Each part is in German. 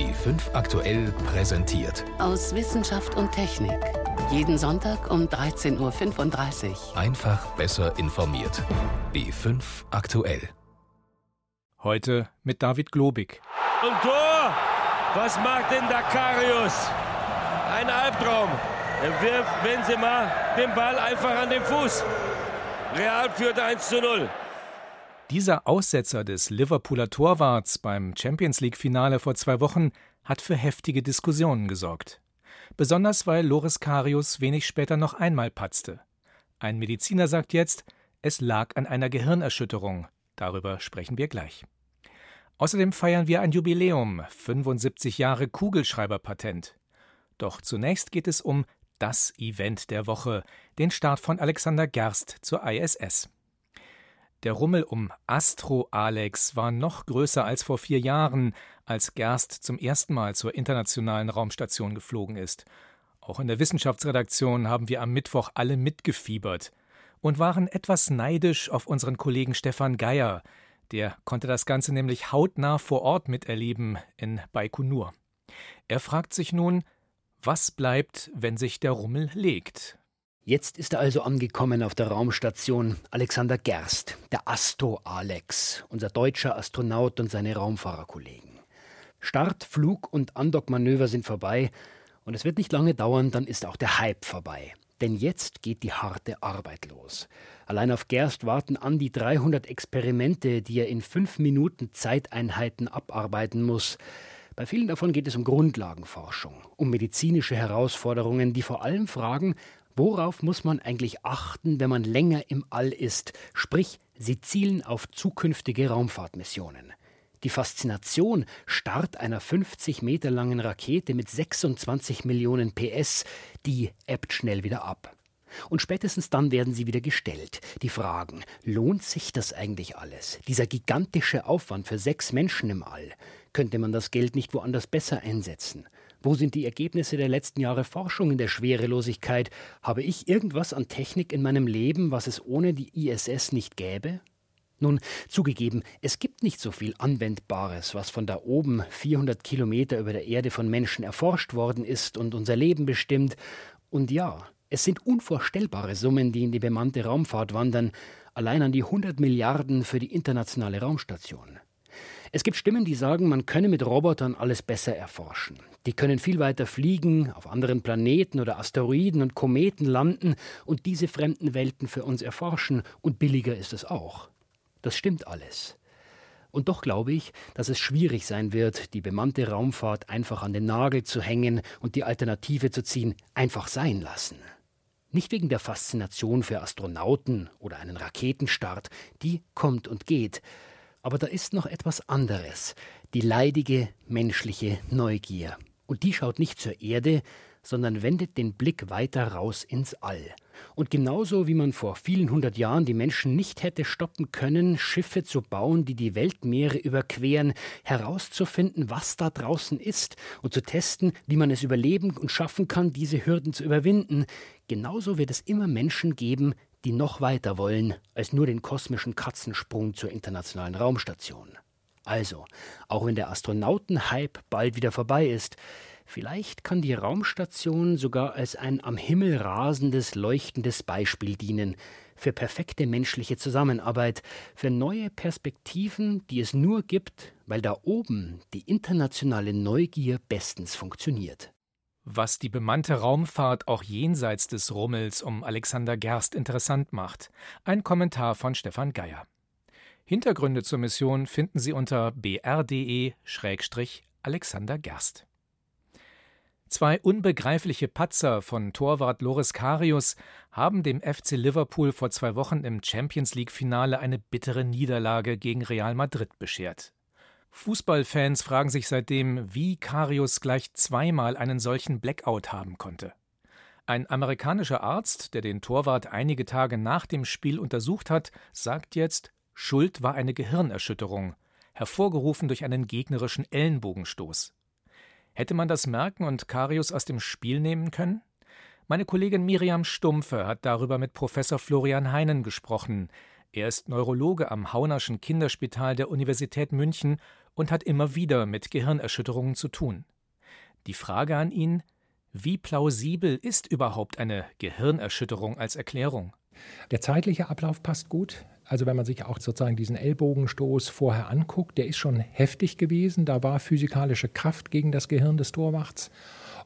B5 aktuell präsentiert. Aus Wissenschaft und Technik. Jeden Sonntag um 13.35 Uhr. Einfach besser informiert. B5 aktuell. Heute mit David Globig. Und Tor! Was macht denn Dakarius? Ein Albtraum. Er wirft Benzema den Ball einfach an den Fuß. Real führt 1 zu 0. Dieser Aussetzer des Liverpooler Torwarts beim Champions League-Finale vor zwei Wochen hat für heftige Diskussionen gesorgt. Besonders weil Loris Karius wenig später noch einmal patzte. Ein Mediziner sagt jetzt, es lag an einer Gehirnerschütterung. Darüber sprechen wir gleich. Außerdem feiern wir ein Jubiläum, 75 Jahre Kugelschreiberpatent. Doch zunächst geht es um das Event der Woche, den Start von Alexander Gerst zur ISS. Der Rummel um Astro Alex war noch größer als vor vier Jahren, als Gerst zum ersten Mal zur internationalen Raumstation geflogen ist. Auch in der Wissenschaftsredaktion haben wir am Mittwoch alle mitgefiebert und waren etwas neidisch auf unseren Kollegen Stefan Geier. Der konnte das Ganze nämlich hautnah vor Ort miterleben in Baikonur. Er fragt sich nun, was bleibt, wenn sich der Rummel legt? Jetzt ist er also angekommen auf der Raumstation Alexander Gerst, der Astro Alex, unser deutscher Astronaut und seine Raumfahrerkollegen. Start, Flug und Andockmanöver sind vorbei und es wird nicht lange dauern, dann ist auch der Hype vorbei. Denn jetzt geht die harte Arbeit los. Allein auf Gerst warten an die 300 Experimente, die er in fünf Minuten Zeiteinheiten abarbeiten muss. Bei vielen davon geht es um Grundlagenforschung, um medizinische Herausforderungen, die vor allem fragen, Worauf muss man eigentlich achten, wenn man länger im All ist? Sprich, sie zielen auf zukünftige Raumfahrtmissionen. Die Faszination, Start einer 50 Meter langen Rakete mit 26 Millionen PS, die ebbt schnell wieder ab. Und spätestens dann werden sie wieder gestellt. Die Fragen, lohnt sich das eigentlich alles? Dieser gigantische Aufwand für sechs Menschen im All. Könnte man das Geld nicht woanders besser einsetzen? Wo sind die Ergebnisse der letzten Jahre Forschung in der Schwerelosigkeit? Habe ich irgendwas an Technik in meinem Leben, was es ohne die ISS nicht gäbe? Nun, zugegeben, es gibt nicht so viel Anwendbares, was von da oben 400 Kilometer über der Erde von Menschen erforscht worden ist und unser Leben bestimmt. Und ja, es sind unvorstellbare Summen, die in die bemannte Raumfahrt wandern, allein an die 100 Milliarden für die internationale Raumstation. Es gibt Stimmen, die sagen, man könne mit Robotern alles besser erforschen. Die können viel weiter fliegen, auf anderen Planeten oder Asteroiden und Kometen landen und diese fremden Welten für uns erforschen, und billiger ist es auch. Das stimmt alles. Und doch glaube ich, dass es schwierig sein wird, die bemannte Raumfahrt einfach an den Nagel zu hängen und die Alternative zu ziehen, einfach sein lassen. Nicht wegen der Faszination für Astronauten oder einen Raketenstart, die kommt und geht, aber da ist noch etwas anderes, die leidige menschliche Neugier. Und die schaut nicht zur Erde, sondern wendet den Blick weiter raus ins All. Und genauso wie man vor vielen hundert Jahren die Menschen nicht hätte stoppen können, Schiffe zu bauen, die die Weltmeere überqueren, herauszufinden, was da draußen ist und zu testen, wie man es überleben und schaffen kann, diese Hürden zu überwinden, genauso wird es immer Menschen geben, die noch weiter wollen als nur den kosmischen Katzensprung zur internationalen Raumstation. Also, auch wenn der Astronautenhype bald wieder vorbei ist, vielleicht kann die Raumstation sogar als ein am Himmel rasendes, leuchtendes Beispiel dienen für perfekte menschliche Zusammenarbeit, für neue Perspektiven, die es nur gibt, weil da oben die internationale Neugier bestens funktioniert was die bemannte Raumfahrt auch jenseits des Rummels um Alexander Gerst interessant macht. Ein Kommentar von Stefan Geier. Hintergründe zur Mission finden Sie unter br.de-alexander Gerst. Zwei unbegreifliche Patzer von Torwart Loris Karius haben dem FC Liverpool vor zwei Wochen im Champions League-Finale eine bittere Niederlage gegen Real Madrid beschert. Fußballfans fragen sich seitdem, wie Karius gleich zweimal einen solchen Blackout haben konnte. Ein amerikanischer Arzt, der den Torwart einige Tage nach dem Spiel untersucht hat, sagt jetzt, Schuld war eine Gehirnerschütterung, hervorgerufen durch einen gegnerischen Ellenbogenstoß. Hätte man das merken und Karius aus dem Spiel nehmen können? Meine Kollegin Miriam Stumpfe hat darüber mit Professor Florian Heinen gesprochen. Er ist Neurologe am Haunerschen Kinderspital der Universität München und hat immer wieder mit Gehirnerschütterungen zu tun. Die Frage an ihn, wie plausibel ist überhaupt eine Gehirnerschütterung als Erklärung? Der zeitliche Ablauf passt gut. Also wenn man sich auch sozusagen diesen Ellbogenstoß vorher anguckt, der ist schon heftig gewesen. Da war physikalische Kraft gegen das Gehirn des Torwachts.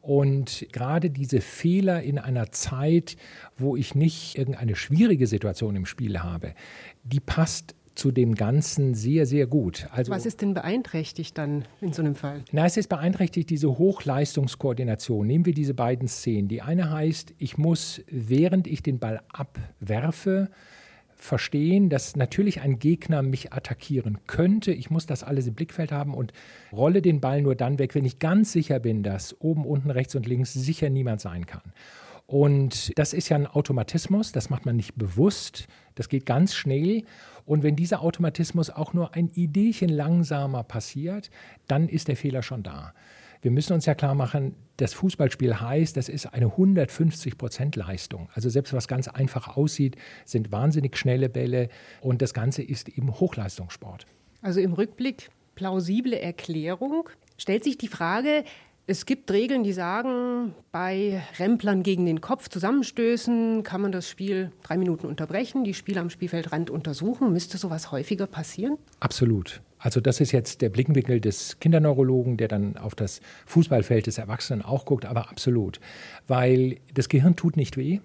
Und gerade diese Fehler in einer Zeit, wo ich nicht irgendeine schwierige Situation im Spiel habe, die passt zu dem Ganzen sehr, sehr gut. Also, Was ist denn beeinträchtigt dann in so einem Fall? Na, es ist beeinträchtigt diese Hochleistungskoordination. Nehmen wir diese beiden Szenen. Die eine heißt, ich muss, während ich den Ball abwerfe, verstehen, dass natürlich ein Gegner mich attackieren könnte. Ich muss das alles im Blickfeld haben und rolle den Ball nur dann weg, wenn ich ganz sicher bin, dass oben, unten, rechts und links sicher niemand sein kann. Und das ist ja ein Automatismus, das macht man nicht bewusst, das geht ganz schnell. Und wenn dieser Automatismus auch nur ein Ideechen langsamer passiert, dann ist der Fehler schon da. Wir müssen uns ja klar machen, das Fußballspiel heißt, das ist eine 150 Prozent Leistung. Also selbst was ganz einfach aussieht, sind wahnsinnig schnelle Bälle und das Ganze ist eben Hochleistungssport. Also im Rückblick plausible Erklärung. Stellt sich die Frage, es gibt Regeln, die sagen, bei Remplern gegen den Kopf zusammenstößen kann man das Spiel drei Minuten unterbrechen, die Spieler am Spielfeldrand untersuchen. Müsste sowas häufiger passieren? Absolut. Also das ist jetzt der Blickwinkel des Kinderneurologen, der dann auf das Fußballfeld des Erwachsenen auch guckt, aber absolut. Weil das Gehirn tut nicht weh.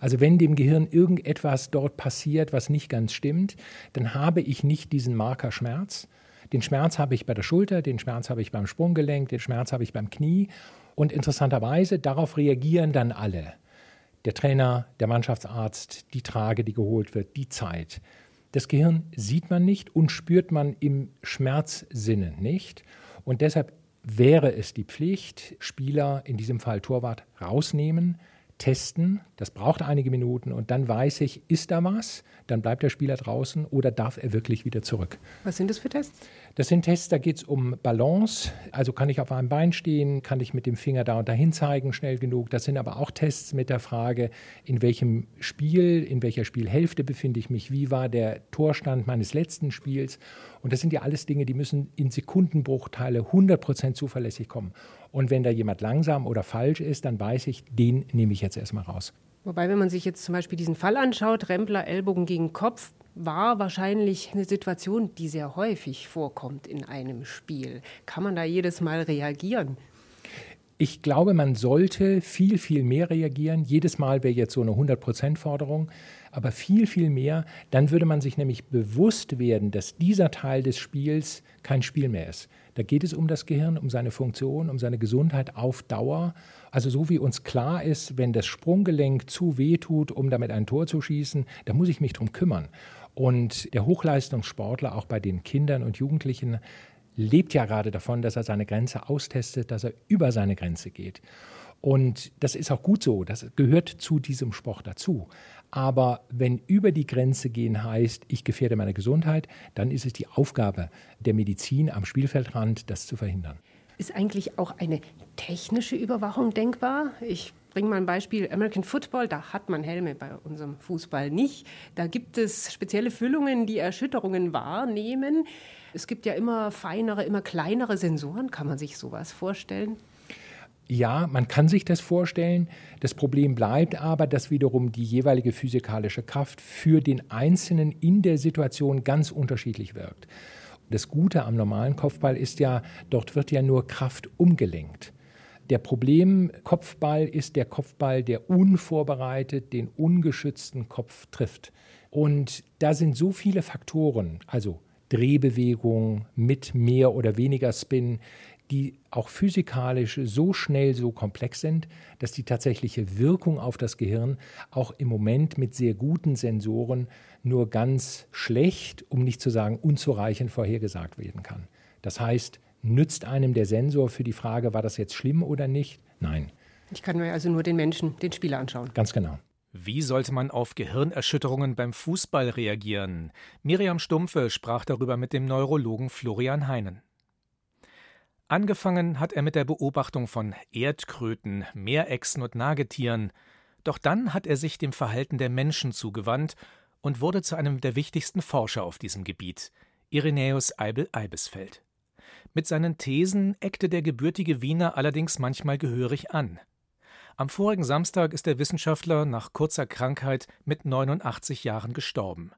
Also wenn dem Gehirn irgendetwas dort passiert, was nicht ganz stimmt, dann habe ich nicht diesen Marker Schmerz, den Schmerz habe ich bei der Schulter, den Schmerz habe ich beim Sprunggelenk, den Schmerz habe ich beim Knie. Und interessanterweise, darauf reagieren dann alle. Der Trainer, der Mannschaftsarzt, die Trage, die geholt wird, die Zeit. Das Gehirn sieht man nicht und spürt man im Schmerzsinne nicht. Und deshalb wäre es die Pflicht, Spieler, in diesem Fall Torwart, rausnehmen, testen. Das braucht einige Minuten und dann weiß ich, ist da was? Dann bleibt der Spieler draußen oder darf er wirklich wieder zurück? Was sind das für Tests? Das sind Tests, da geht es um Balance. Also kann ich auf einem Bein stehen, kann ich mit dem Finger da und dahin zeigen, schnell genug. Das sind aber auch Tests mit der Frage, in welchem Spiel, in welcher Spielhälfte befinde ich mich, wie war der Torstand meines letzten Spiels. Und das sind ja alles Dinge, die müssen in Sekundenbruchteile 100% zuverlässig kommen. Und wenn da jemand langsam oder falsch ist, dann weiß ich, den nehme ich jetzt erstmal raus. Wobei, wenn man sich jetzt zum Beispiel diesen Fall anschaut, Rempler Ellbogen gegen Kopf, war wahrscheinlich eine Situation, die sehr häufig vorkommt in einem Spiel. Kann man da jedes Mal reagieren? Ich glaube, man sollte viel, viel mehr reagieren. Jedes Mal wäre jetzt so eine 100-Prozent-Forderung, aber viel, viel mehr. Dann würde man sich nämlich bewusst werden, dass dieser Teil des Spiels kein Spiel mehr ist. Da geht es um das Gehirn, um seine Funktion, um seine Gesundheit auf Dauer. Also so wie uns klar ist, wenn das Sprunggelenk zu weh tut, um damit ein Tor zu schießen, da muss ich mich drum kümmern. Und der Hochleistungssportler, auch bei den Kindern und Jugendlichen, lebt ja gerade davon, dass er seine Grenze austestet, dass er über seine Grenze geht. Und das ist auch gut so, das gehört zu diesem Sport dazu. Aber wenn über die Grenze gehen heißt, ich gefährde meine Gesundheit, dann ist es die Aufgabe der Medizin am Spielfeldrand, das zu verhindern. Ist eigentlich auch eine technische Überwachung denkbar? Ich bringe mal ein Beispiel American Football, da hat man Helme bei unserem Fußball nicht. Da gibt es spezielle Füllungen, die Erschütterungen wahrnehmen. Es gibt ja immer feinere, immer kleinere Sensoren. Kann man sich sowas vorstellen? Ja, man kann sich das vorstellen. Das Problem bleibt aber, dass wiederum die jeweilige physikalische Kraft für den Einzelnen in der Situation ganz unterschiedlich wirkt. Das Gute am normalen Kopfball ist ja, dort wird ja nur Kraft umgelenkt. Der Problemkopfball ist der Kopfball, der unvorbereitet den ungeschützten Kopf trifft. Und da sind so viele Faktoren, also Drehbewegung mit mehr oder weniger Spin, die auch physikalisch so schnell, so komplex sind, dass die tatsächliche Wirkung auf das Gehirn auch im Moment mit sehr guten Sensoren nur ganz schlecht, um nicht zu sagen unzureichend vorhergesagt werden kann. Das heißt, nützt einem der Sensor für die Frage, war das jetzt schlimm oder nicht? Nein. Ich kann mir also nur den Menschen, den Spieler anschauen. Ganz genau. Wie sollte man auf Gehirnerschütterungen beim Fußball reagieren? Miriam Stumpfe sprach darüber mit dem Neurologen Florian Heinen. Angefangen hat er mit der Beobachtung von Erdkröten, Meerechsen und Nagetieren, doch dann hat er sich dem Verhalten der Menschen zugewandt und wurde zu einem der wichtigsten Forscher auf diesem Gebiet, Irenäus Eibel-Eibesfeld. Mit seinen Thesen eckte der gebürtige Wiener allerdings manchmal gehörig an. Am vorigen Samstag ist der Wissenschaftler nach kurzer Krankheit mit 89 Jahren gestorben.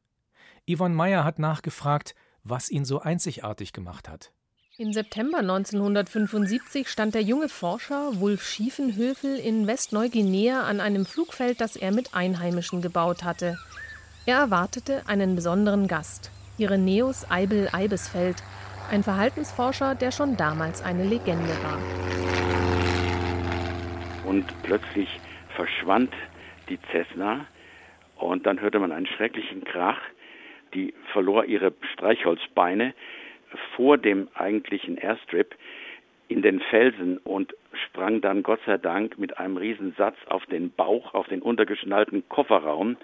Yvonne Meyer hat nachgefragt, was ihn so einzigartig gemacht hat. Im September 1975 stand der junge Forscher Wulf Schiefenhöfel in Westneuguinea an einem Flugfeld, das er mit Einheimischen gebaut hatte. Er erwartete einen besonderen Gast, Ireneus Eibel Eibesfeld, ein Verhaltensforscher, der schon damals eine Legende war. Und plötzlich verschwand die Cessna und dann hörte man einen schrecklichen Krach. Die verlor ihre Streichholzbeine vor dem eigentlichen Airstrip in den Felsen und sprang dann Gott sei Dank mit einem Riesensatz auf den Bauch, auf den untergeschnallten Kofferraum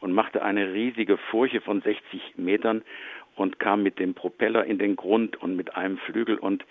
und machte eine riesige Furche von 60 Metern und kam mit dem Propeller in den Grund und mit einem Flügel und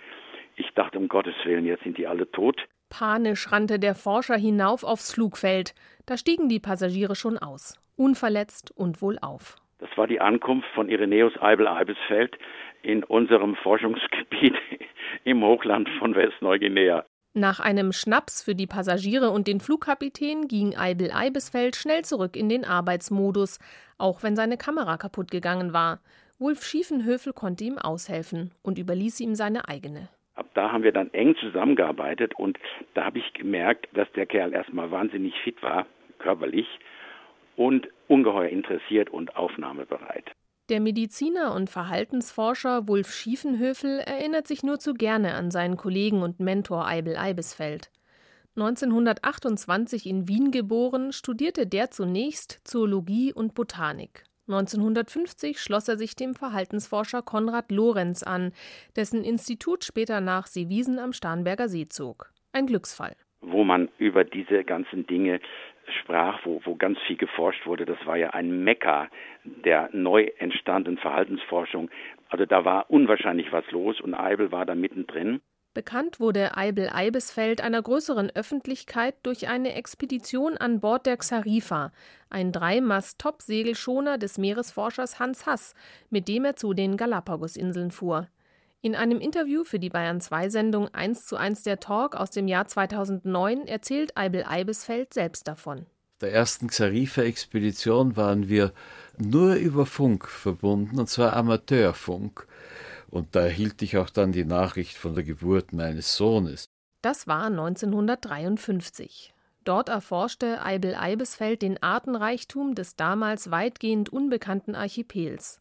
ich dachte, um Gottes Willen, jetzt sind die alle tot. Panisch rannte der Forscher hinauf aufs Flugfeld. Da stiegen die Passagiere schon aus, unverletzt und wohlauf. Das war die Ankunft von Irenäus Eibel-Eibesfeld in unserem Forschungsgebiet im Hochland von Westneuguinea. Nach einem Schnaps für die Passagiere und den Flugkapitän ging Eibel Eibesfeld schnell zurück in den Arbeitsmodus, auch wenn seine Kamera kaputt gegangen war. Wulf Schiefenhöfel konnte ihm aushelfen und überließ ihm seine eigene. Ab da haben wir dann eng zusammengearbeitet und da habe ich gemerkt, dass der Kerl erstmal wahnsinnig fit war, körperlich, und ungeheuer interessiert und aufnahmebereit. Der Mediziner und Verhaltensforscher Wulf Schiefenhöfel erinnert sich nur zu gerne an seinen Kollegen und Mentor Eibel Eibesfeld. 1928 in Wien geboren, studierte der zunächst Zoologie und Botanik. 1950 schloss er sich dem Verhaltensforscher Konrad Lorenz an, dessen Institut später nach Seewiesen am Starnberger See zog. Ein Glücksfall. Wo man über diese ganzen Dinge sprach, wo, wo ganz viel geforscht wurde. Das war ja ein Mekka der neu entstandenen Verhaltensforschung. Also da war unwahrscheinlich was los und Eibel war da mittendrin. Bekannt wurde Eibel Eibesfeld einer größeren Öffentlichkeit durch eine Expedition an Bord der Xarifa, ein Dreimast-Top-Segelschoner des Meeresforschers Hans Hass, mit dem er zu den Galapagosinseln fuhr. In einem Interview für die Bayern 2 Sendung 1 zu 1 der Talk aus dem Jahr 2009 erzählt Eibel Eibesfeld selbst davon. Der ersten Xarifa-Expedition waren wir nur über Funk verbunden, und zwar Amateurfunk. Und da erhielt ich auch dann die Nachricht von der Geburt meines Sohnes. Das war 1953. Dort erforschte Eibel Eibesfeld den Artenreichtum des damals weitgehend unbekannten Archipels.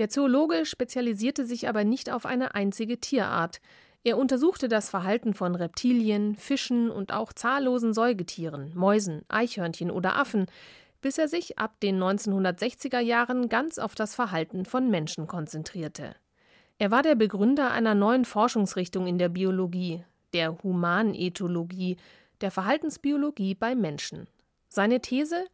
Der Zoologe spezialisierte sich aber nicht auf eine einzige Tierart. Er untersuchte das Verhalten von Reptilien, Fischen und auch zahllosen Säugetieren, Mäusen, Eichhörnchen oder Affen, bis er sich ab den 1960er Jahren ganz auf das Verhalten von Menschen konzentrierte. Er war der Begründer einer neuen Forschungsrichtung in der Biologie, der Humanethologie, der Verhaltensbiologie bei Menschen. Seine These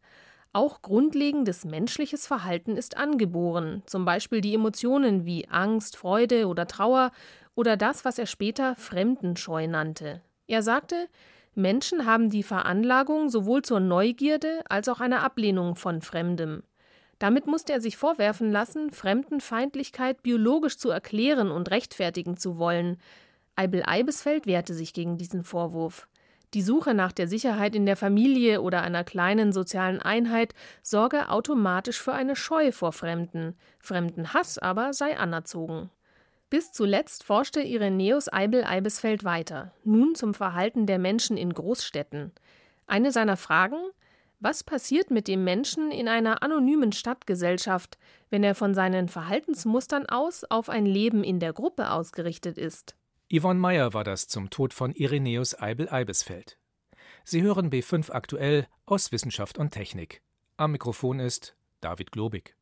auch grundlegendes menschliches Verhalten ist angeboren, zum Beispiel die Emotionen wie Angst, Freude oder Trauer oder das, was er später Fremdenscheu nannte. Er sagte, Menschen haben die Veranlagung sowohl zur Neugierde als auch einer Ablehnung von Fremdem. Damit musste er sich vorwerfen lassen, Fremdenfeindlichkeit biologisch zu erklären und rechtfertigen zu wollen. Eibel Eibesfeld wehrte sich gegen diesen Vorwurf. Die Suche nach der Sicherheit in der Familie oder einer kleinen sozialen Einheit sorge automatisch für eine Scheu vor Fremden, Fremdenhass aber sei anerzogen. Bis zuletzt forschte Irenäus Eibel-Eibesfeld weiter, nun zum Verhalten der Menschen in Großstädten. Eine seiner Fragen: Was passiert mit dem Menschen in einer anonymen Stadtgesellschaft, wenn er von seinen Verhaltensmustern aus auf ein Leben in der Gruppe ausgerichtet ist? Yvonne Meyer war das zum Tod von Irenäus Eibel-Eibesfeld. Sie hören B5 aktuell aus Wissenschaft und Technik. Am Mikrofon ist David Globig.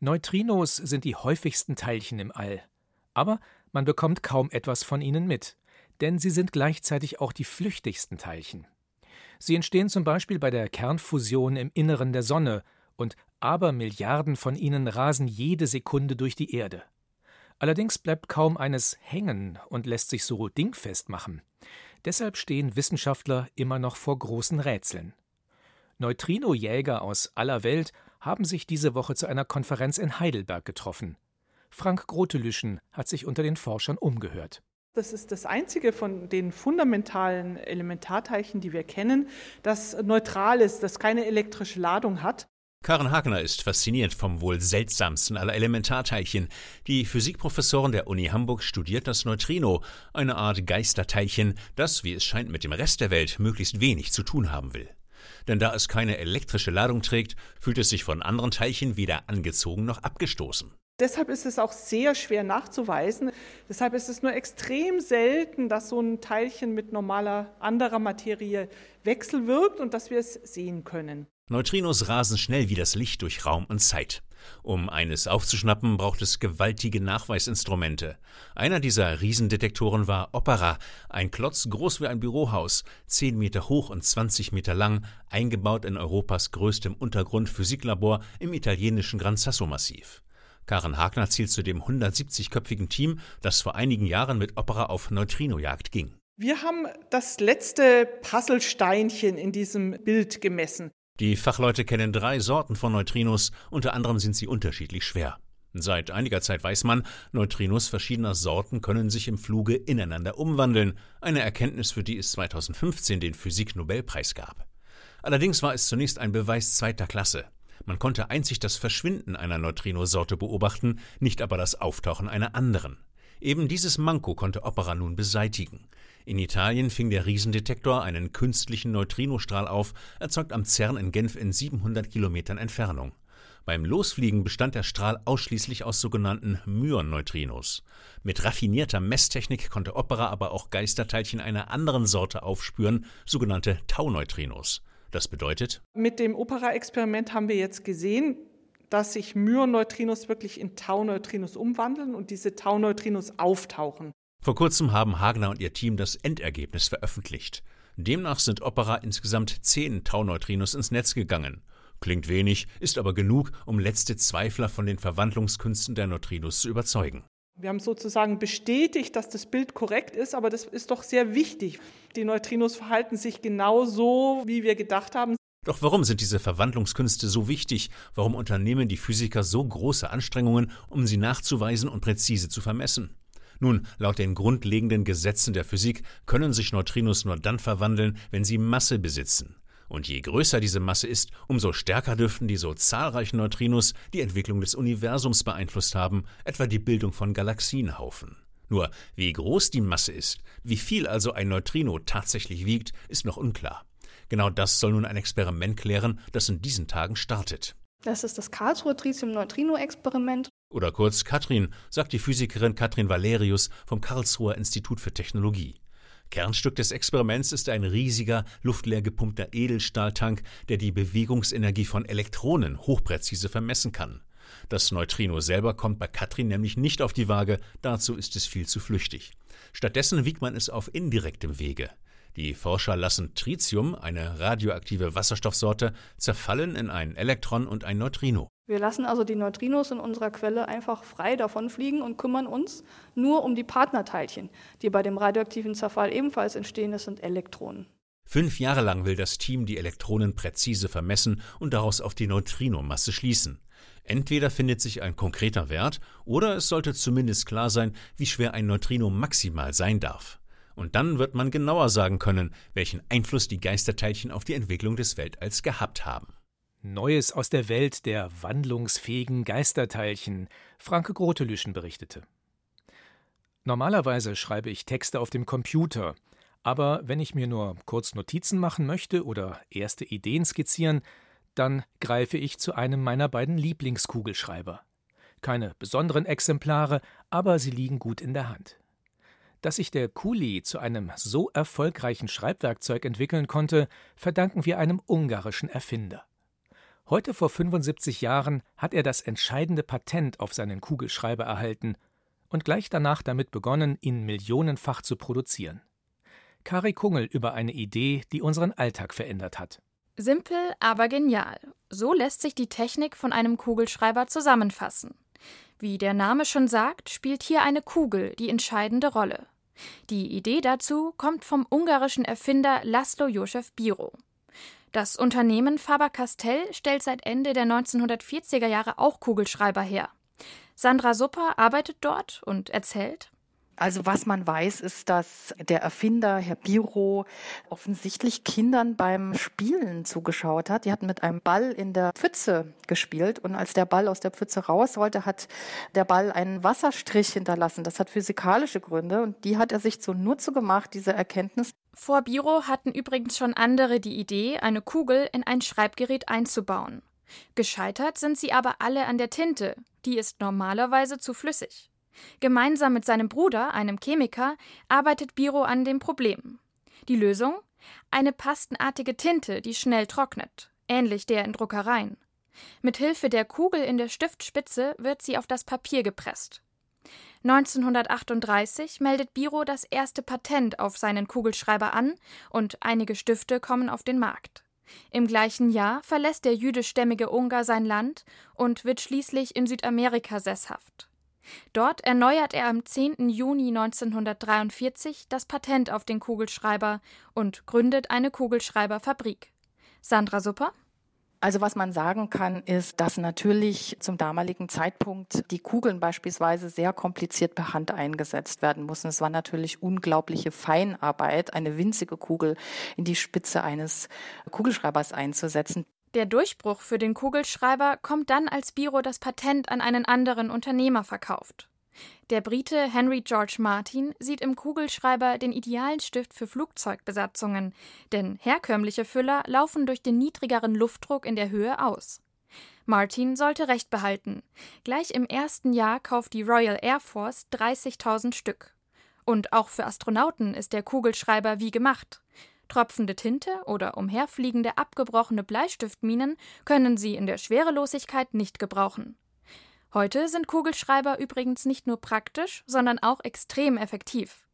Neutrinos sind die häufigsten Teilchen im All. Aber man bekommt kaum etwas von ihnen mit, denn sie sind gleichzeitig auch die flüchtigsten Teilchen. Sie entstehen zum Beispiel bei der Kernfusion im Inneren der Sonne und Abermilliarden von ihnen rasen jede Sekunde durch die Erde. Allerdings bleibt kaum eines hängen und lässt sich so dingfest machen. Deshalb stehen Wissenschaftler immer noch vor großen Rätseln. Neutrinojäger aus aller Welt haben sich diese Woche zu einer Konferenz in Heidelberg getroffen. Frank Grotelüschen hat sich unter den Forschern umgehört. Das ist das einzige von den fundamentalen Elementarteilchen, die wir kennen, das neutral ist, das keine elektrische Ladung hat. Karen Hagner ist fasziniert vom wohl seltsamsten aller Elementarteilchen. Die Physikprofessorin der Uni Hamburg studiert das Neutrino, eine Art Geisterteilchen, das, wie es scheint, mit dem Rest der Welt möglichst wenig zu tun haben will. Denn da es keine elektrische Ladung trägt, fühlt es sich von anderen Teilchen weder angezogen noch abgestoßen. Deshalb ist es auch sehr schwer nachzuweisen. Deshalb ist es nur extrem selten, dass so ein Teilchen mit normaler anderer Materie wechselwirkt und dass wir es sehen können. Neutrinos rasen schnell wie das Licht durch Raum und Zeit. Um eines aufzuschnappen, braucht es gewaltige Nachweisinstrumente. Einer dieser Riesendetektoren war Opera, ein Klotz groß wie ein Bürohaus, 10 Meter hoch und 20 Meter lang, eingebaut in Europas größtem Untergrundphysiklabor im italienischen Gran Sasso-Massiv. Karen Hagner zielt zu dem 170-köpfigen Team, das vor einigen Jahren mit Opera auf Neutrinojagd ging. Wir haben das letzte Puzzlesteinchen in diesem Bild gemessen. Die Fachleute kennen drei Sorten von Neutrinos, unter anderem sind sie unterschiedlich schwer. Seit einiger Zeit weiß man, Neutrinos verschiedener Sorten können sich im Fluge ineinander umwandeln, eine Erkenntnis, für die es 2015 den Physik-Nobelpreis gab. Allerdings war es zunächst ein Beweis zweiter Klasse. Man konnte einzig das Verschwinden einer Neutrinosorte beobachten, nicht aber das Auftauchen einer anderen. Eben dieses Manko konnte Opera nun beseitigen. In Italien fing der Riesendetektor einen künstlichen Neutrinostrahl auf, erzeugt am CERN in Genf in 700 Kilometern Entfernung. Beim Losfliegen bestand der Strahl ausschließlich aus sogenannten Myon-Neutrinos. Mit raffinierter Messtechnik konnte Opera aber auch Geisterteilchen einer anderen Sorte aufspüren, sogenannte Tau-Neutrinos. Das bedeutet? Mit dem Opera-Experiment haben wir jetzt gesehen, dass sich Myon-Neutrinos wirklich in Tau-Neutrinos umwandeln und diese Tau-Neutrinos auftauchen. Vor kurzem haben Hagner und ihr Team das Endergebnis veröffentlicht. Demnach sind Opera insgesamt zehn Tau-Neutrinos ins Netz gegangen. Klingt wenig, ist aber genug, um letzte Zweifler von den Verwandlungskünsten der Neutrinos zu überzeugen. Wir haben sozusagen bestätigt, dass das Bild korrekt ist, aber das ist doch sehr wichtig. Die Neutrinos verhalten sich genau so, wie wir gedacht haben. Doch warum sind diese Verwandlungskünste so wichtig? Warum unternehmen die Physiker so große Anstrengungen, um sie nachzuweisen und präzise zu vermessen? Nun, laut den grundlegenden Gesetzen der Physik können sich Neutrinos nur dann verwandeln, wenn sie Masse besitzen. Und je größer diese Masse ist, umso stärker dürften die so zahlreichen Neutrinos die Entwicklung des Universums beeinflusst haben, etwa die Bildung von Galaxienhaufen. Nur wie groß die Masse ist, wie viel also ein Neutrino tatsächlich wiegt, ist noch unklar. Genau das soll nun ein Experiment klären, das in diesen Tagen startet. Das ist das Karlsruher Tritium-Neutrino-Experiment. Oder kurz Katrin, sagt die Physikerin Katrin Valerius vom Karlsruher Institut für Technologie. Kernstück des Experiments ist ein riesiger, luftleer gepumpter Edelstahltank, der die Bewegungsenergie von Elektronen hochpräzise vermessen kann. Das Neutrino selber kommt bei Katrin nämlich nicht auf die Waage, dazu ist es viel zu flüchtig. Stattdessen wiegt man es auf indirektem Wege. Die Forscher lassen Tritium, eine radioaktive Wasserstoffsorte, zerfallen in ein Elektron und ein Neutrino. Wir lassen also die Neutrinos in unserer Quelle einfach frei davonfliegen und kümmern uns nur um die Partnerteilchen, die bei dem radioaktiven Zerfall ebenfalls entstehen, das sind Elektronen. Fünf Jahre lang will das Team die Elektronen präzise vermessen und daraus auf die Neutrinomasse schließen. Entweder findet sich ein konkreter Wert, oder es sollte zumindest klar sein, wie schwer ein Neutrino maximal sein darf. Und dann wird man genauer sagen können, welchen Einfluss die Geisterteilchen auf die Entwicklung des Weltalls gehabt haben. Neues aus der Welt der wandlungsfähigen Geisterteilchen, Franke Grotelüschen berichtete. Normalerweise schreibe ich Texte auf dem Computer, aber wenn ich mir nur kurz Notizen machen möchte oder erste Ideen skizzieren, dann greife ich zu einem meiner beiden Lieblingskugelschreiber. Keine besonderen Exemplare, aber sie liegen gut in der Hand. Dass sich der Kuli zu einem so erfolgreichen Schreibwerkzeug entwickeln konnte, verdanken wir einem ungarischen Erfinder. Heute vor 75 Jahren hat er das entscheidende Patent auf seinen Kugelschreiber erhalten und gleich danach damit begonnen, ihn millionenfach zu produzieren. Kari Kungel über eine Idee, die unseren Alltag verändert hat. Simpel, aber genial. So lässt sich die Technik von einem Kugelschreiber zusammenfassen. Wie der Name schon sagt, spielt hier eine Kugel die entscheidende Rolle. Die Idee dazu kommt vom ungarischen Erfinder Laszlo Josef Biro. Das Unternehmen Faber-Castell stellt seit Ende der 1940er Jahre auch Kugelschreiber her. Sandra Supper arbeitet dort und erzählt, also was man weiß, ist, dass der Erfinder, Herr Biro, offensichtlich Kindern beim Spielen zugeschaut hat. Die hatten mit einem Ball in der Pfütze gespielt und als der Ball aus der Pfütze raus wollte, hat der Ball einen Wasserstrich hinterlassen. Das hat physikalische Gründe und die hat er sich zunutze gemacht, diese Erkenntnis. Vor Biro hatten übrigens schon andere die Idee, eine Kugel in ein Schreibgerät einzubauen. Gescheitert sind sie aber alle an der Tinte, die ist normalerweise zu flüssig. Gemeinsam mit seinem Bruder, einem Chemiker, arbeitet Biro an dem Problem. Die Lösung? Eine pastenartige Tinte, die schnell trocknet, ähnlich der in Druckereien. Mit Hilfe der Kugel in der Stiftspitze wird sie auf das Papier gepresst. 1938 meldet Biro das erste Patent auf seinen Kugelschreiber an und einige Stifte kommen auf den Markt. Im gleichen Jahr verlässt der jüdischstämmige Ungar sein Land und wird schließlich in Südamerika sesshaft. Dort erneuert er am 10. Juni 1943 das Patent auf den Kugelschreiber und gründet eine Kugelschreiberfabrik. Sandra Supper? Also was man sagen kann, ist, dass natürlich zum damaligen Zeitpunkt die Kugeln beispielsweise sehr kompliziert per Hand eingesetzt werden mussten. Es war natürlich unglaubliche Feinarbeit, eine winzige Kugel in die Spitze eines Kugelschreibers einzusetzen. Der Durchbruch für den Kugelschreiber kommt dann, als Biro das Patent an einen anderen Unternehmer verkauft. Der Brite Henry George Martin sieht im Kugelschreiber den idealen Stift für Flugzeugbesatzungen, denn herkömmliche Füller laufen durch den niedrigeren Luftdruck in der Höhe aus. Martin sollte recht behalten. Gleich im ersten Jahr kauft die Royal Air Force 30.000 Stück. Und auch für Astronauten ist der Kugelschreiber wie gemacht. Tropfende Tinte oder umherfliegende abgebrochene Bleistiftminen können sie in der Schwerelosigkeit nicht gebrauchen. Heute sind Kugelschreiber übrigens nicht nur praktisch, sondern auch extrem effektiv.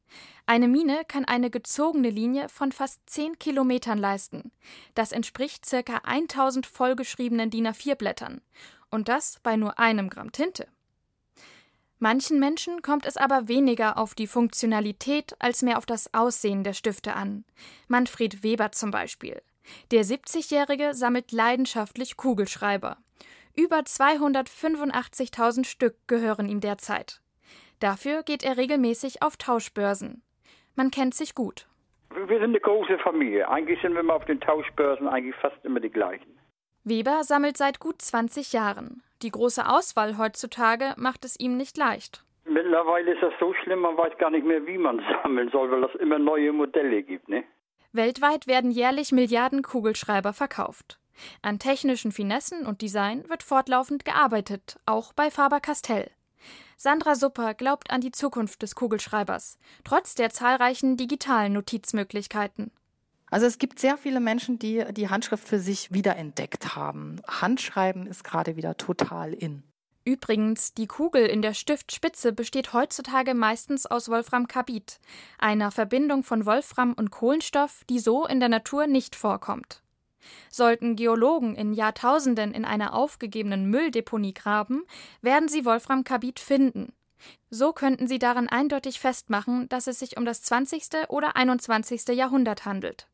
Eine Mine kann eine gezogene Linie von fast 10 Kilometern leisten. Das entspricht circa 1000 vollgeschriebenen DIN A4-Blättern. Und das bei nur einem Gramm Tinte. Manchen Menschen kommt es aber weniger auf die Funktionalität als mehr auf das Aussehen der Stifte an. Manfred Weber zum Beispiel. Der 70-Jährige sammelt leidenschaftlich Kugelschreiber. Über 285.000 Stück gehören ihm derzeit. Dafür geht er regelmäßig auf Tauschbörsen. Man kennt sich gut. Wir sind eine große Familie. Eigentlich sind wir mal auf den Tauschbörsen eigentlich fast immer die gleichen. Weber sammelt seit gut 20 Jahren. Die große Auswahl heutzutage macht es ihm nicht leicht. Mittlerweile ist das so schlimm, man weiß gar nicht mehr, wie man sammeln soll, weil es immer neue Modelle gibt, ne? Weltweit werden jährlich Milliarden Kugelschreiber verkauft. An technischen Finessen und Design wird fortlaufend gearbeitet, auch bei Faber-Castell. Sandra Supper glaubt an die Zukunft des Kugelschreibers, trotz der zahlreichen digitalen Notizmöglichkeiten. Also es gibt sehr viele Menschen, die die Handschrift für sich wiederentdeckt haben. Handschreiben ist gerade wieder total in. Übrigens, die Kugel in der Stiftspitze besteht heutzutage meistens aus Wolframkarbid, einer Verbindung von Wolfram und Kohlenstoff, die so in der Natur nicht vorkommt. Sollten Geologen in Jahrtausenden in einer aufgegebenen Mülldeponie graben, werden sie Wolframkarbid finden. So könnten sie daran eindeutig festmachen, dass es sich um das 20. oder 21. Jahrhundert handelt.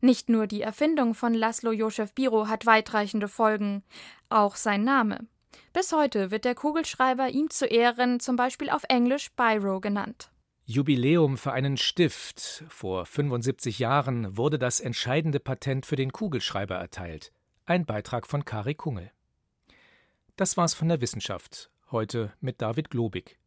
Nicht nur die Erfindung von Laszlo Josef Biro hat weitreichende Folgen, auch sein Name. Bis heute wird der Kugelschreiber ihm zu Ehren zum Beispiel auf Englisch Biro genannt. Jubiläum für einen Stift. Vor 75 Jahren wurde das entscheidende Patent für den Kugelschreiber erteilt. Ein Beitrag von Kari Kungel. Das war's von der Wissenschaft. Heute mit David Globig.